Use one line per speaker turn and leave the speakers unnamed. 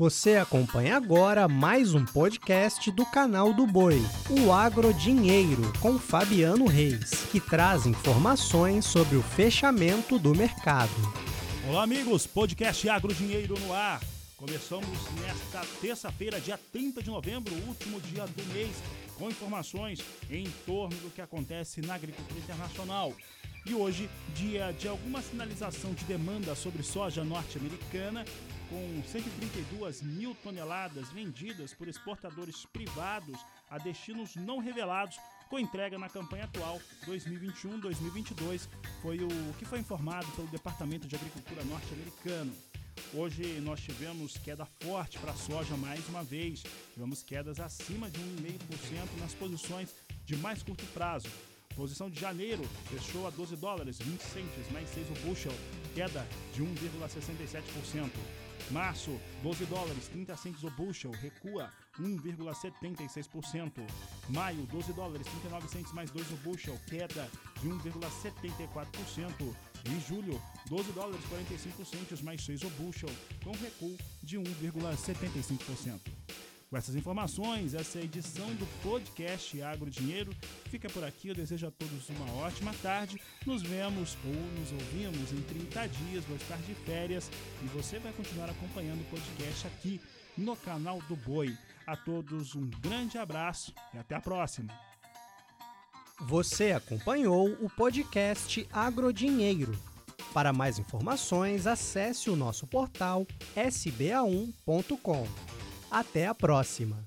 Você acompanha agora mais um podcast do canal do Boi, o Agro Dinheiro, com Fabiano Reis, que traz informações sobre o fechamento do mercado.
Olá, amigos, podcast Agro Dinheiro no ar. Começamos nesta terça-feira, dia 30 de novembro, último dia do mês, com informações em torno do que acontece na agricultura internacional. E hoje, dia de alguma sinalização de demanda sobre soja norte-americana, com 132 mil toneladas vendidas por exportadores privados a destinos não revelados, com entrega na campanha atual 2021-2022, foi o que foi informado pelo Departamento de Agricultura norte-americano. Hoje nós tivemos queda forte para a soja mais uma vez. Tivemos quedas acima de 1,5% nas posições de mais curto prazo. Posição de janeiro fechou a 12 dólares 20 centes mais 6 o bushel, queda de 1,67%. Março, 12 dólares 30 centes o bushel, recua 1,76%. Maio, 12 dólares 39 centes mais 2 o bushel, queda de 1,74%. Em julho, 12 dólares 45 centes mais 6 o bushel, com recuo de 1,75%. Com essas informações, essa edição do podcast Agro Dinheiro fica por aqui. Eu desejo a todos uma ótima tarde. Nos vemos ou nos ouvimos em 30 dias. Vou estar de férias e você vai continuar acompanhando o podcast aqui no canal do Boi. A todos um grande abraço e até a próxima.
Você acompanhou o podcast Agrodinheiro. Para mais informações, acesse o nosso portal sba1.com. Até a próxima!